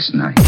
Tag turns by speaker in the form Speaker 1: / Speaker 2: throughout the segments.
Speaker 1: last night.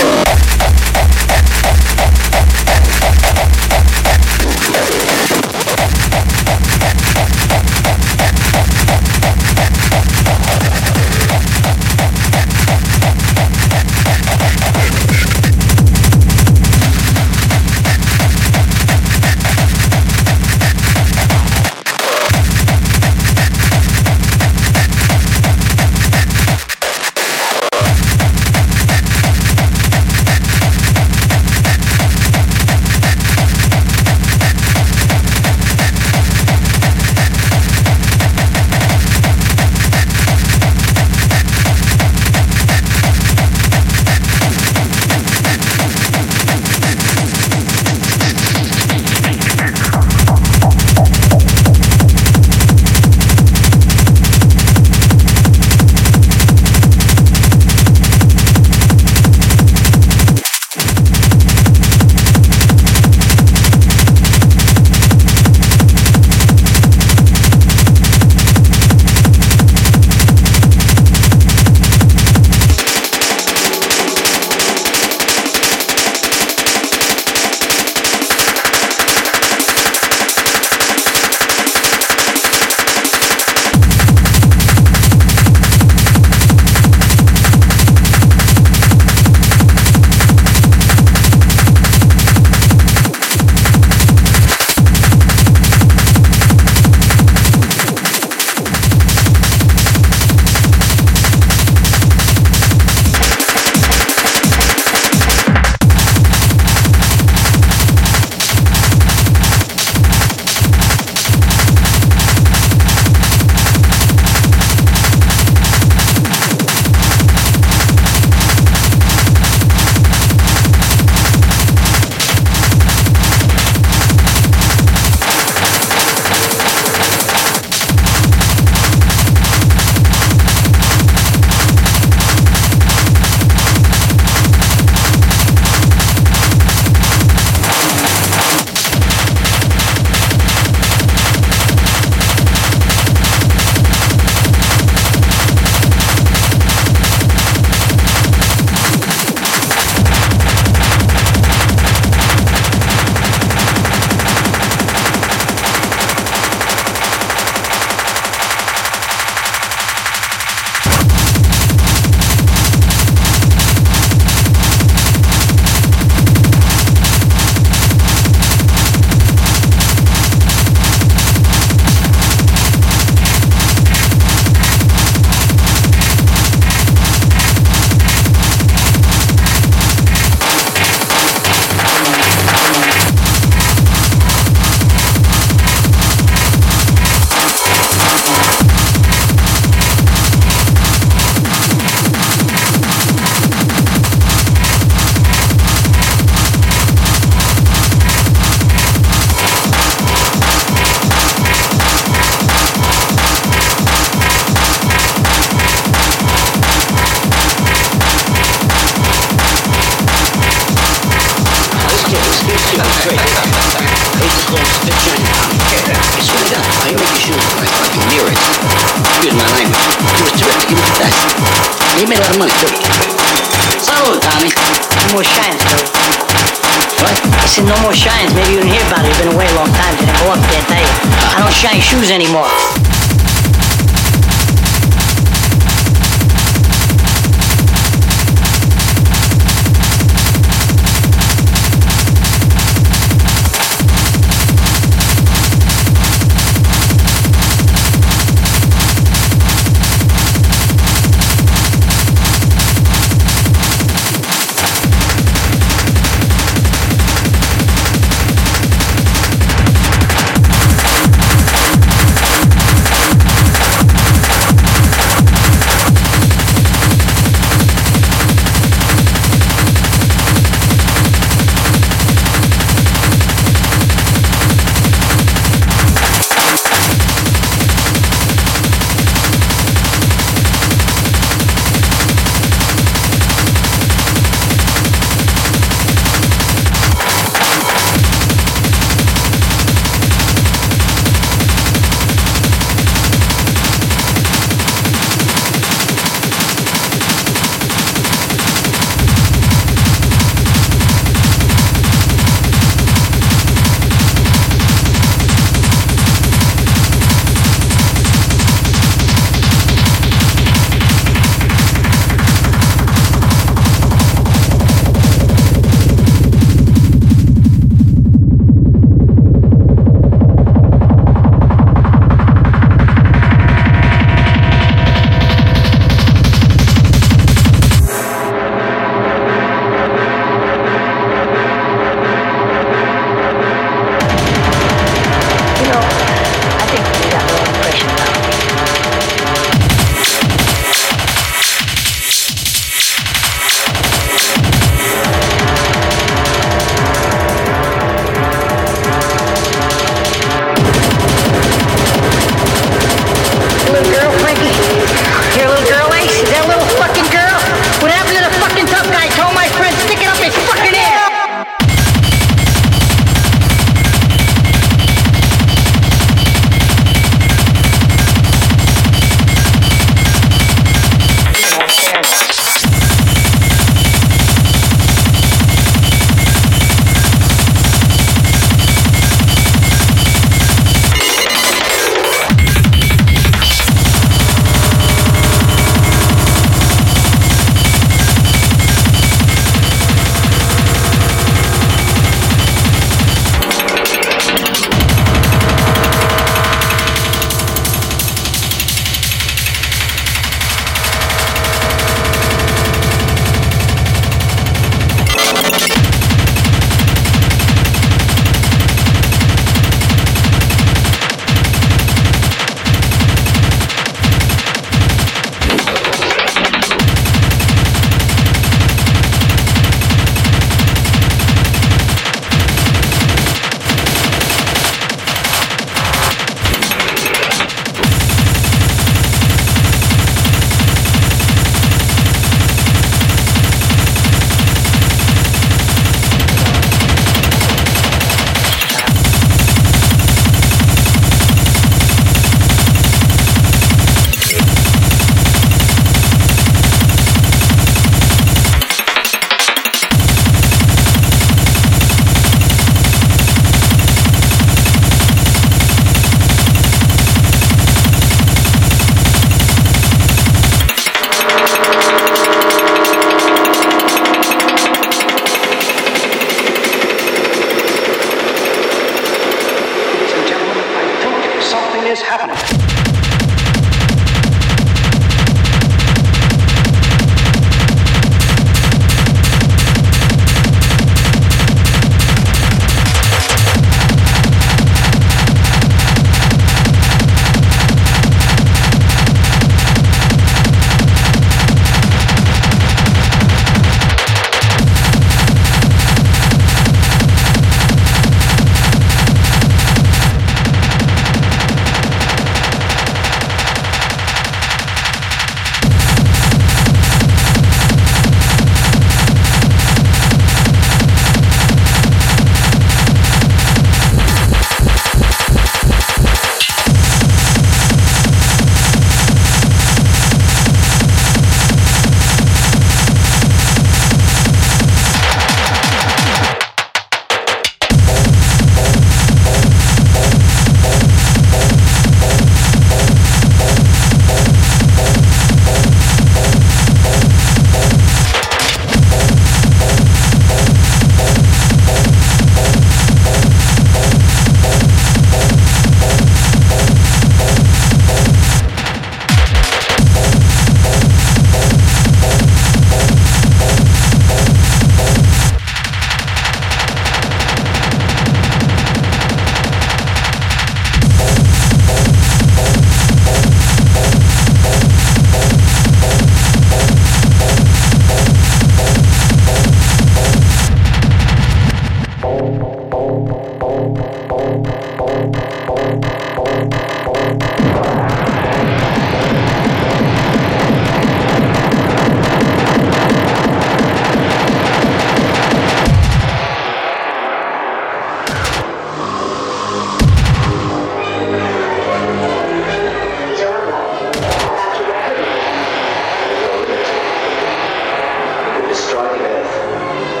Speaker 1: strike
Speaker 2: it.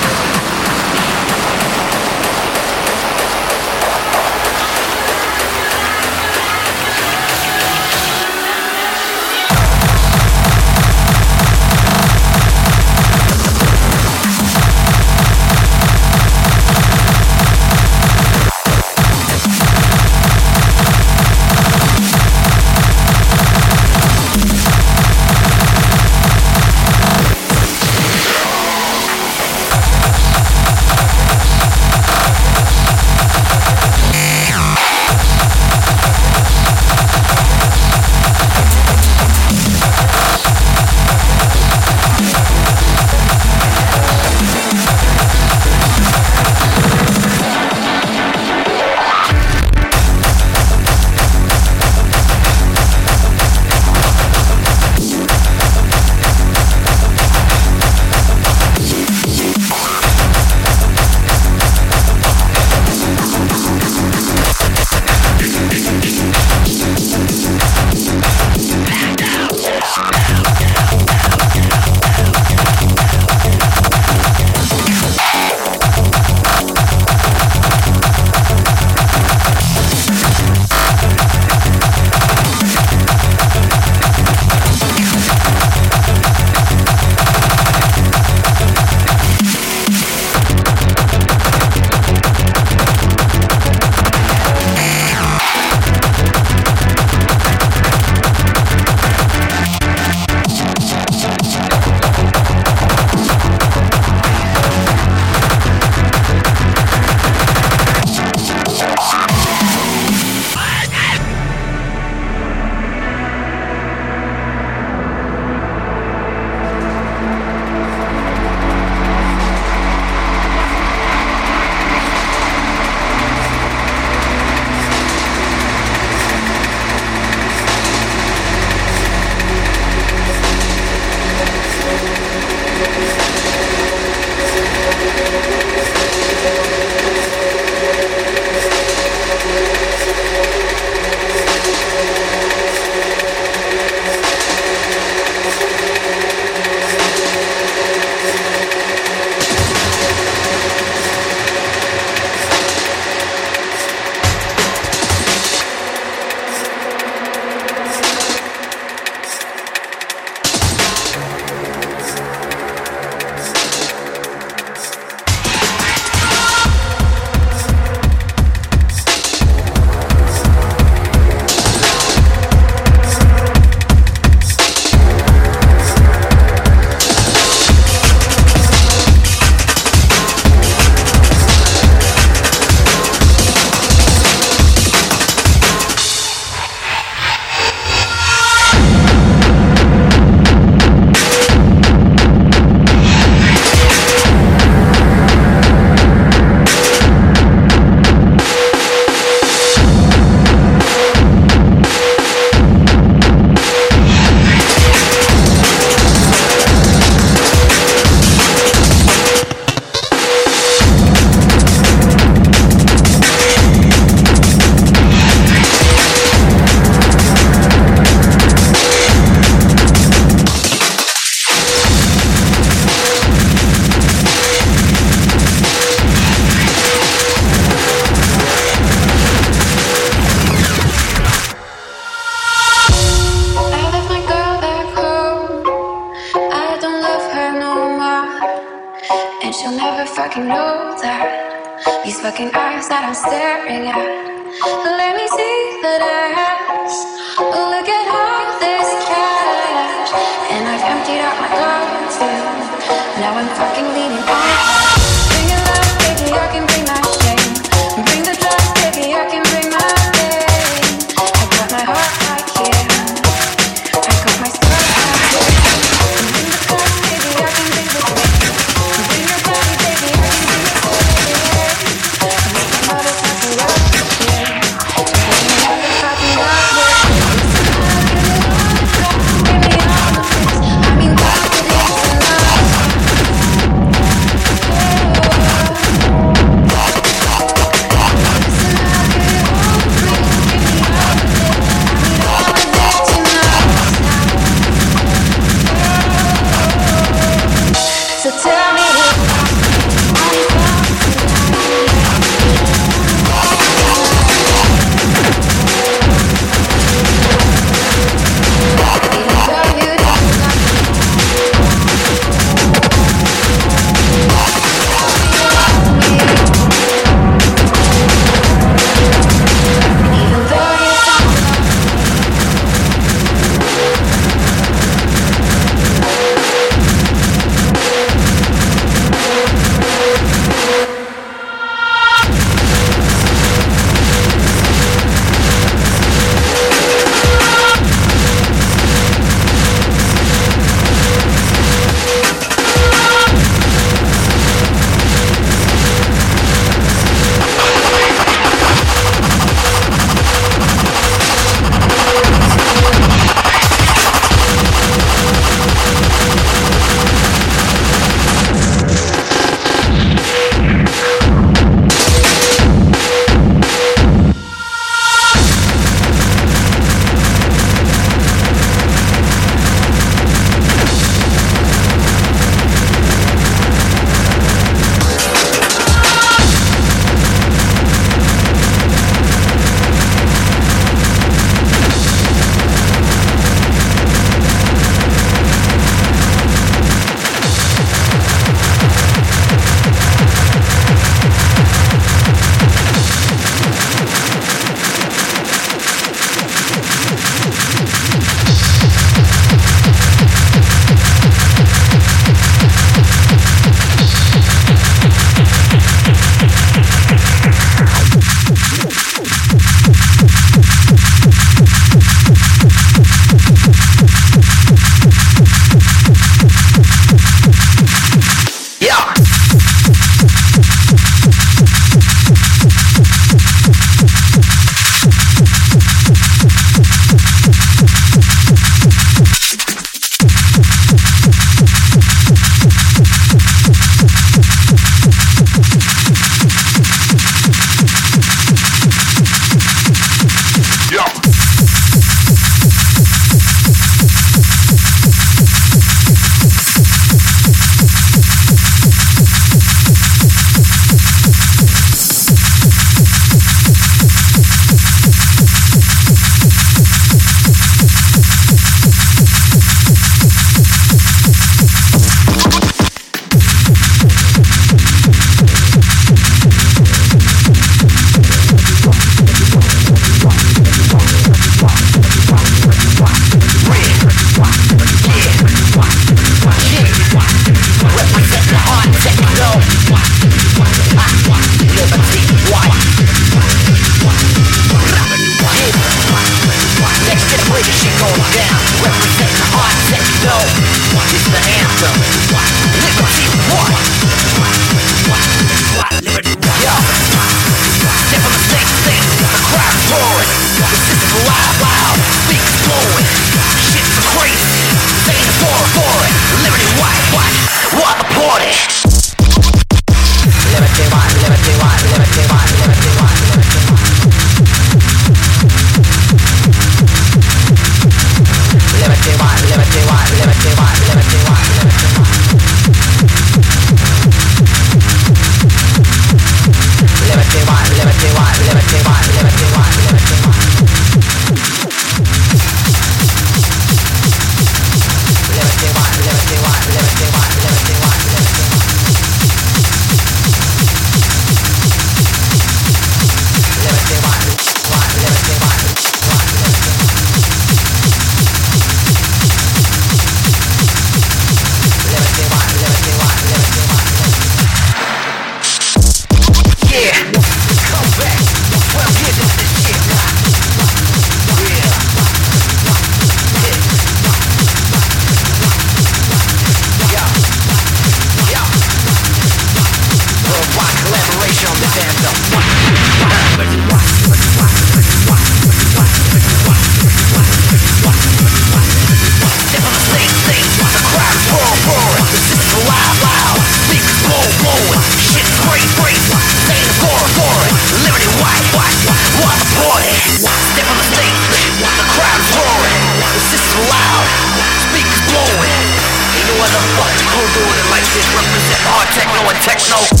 Speaker 1: And
Speaker 3: techno.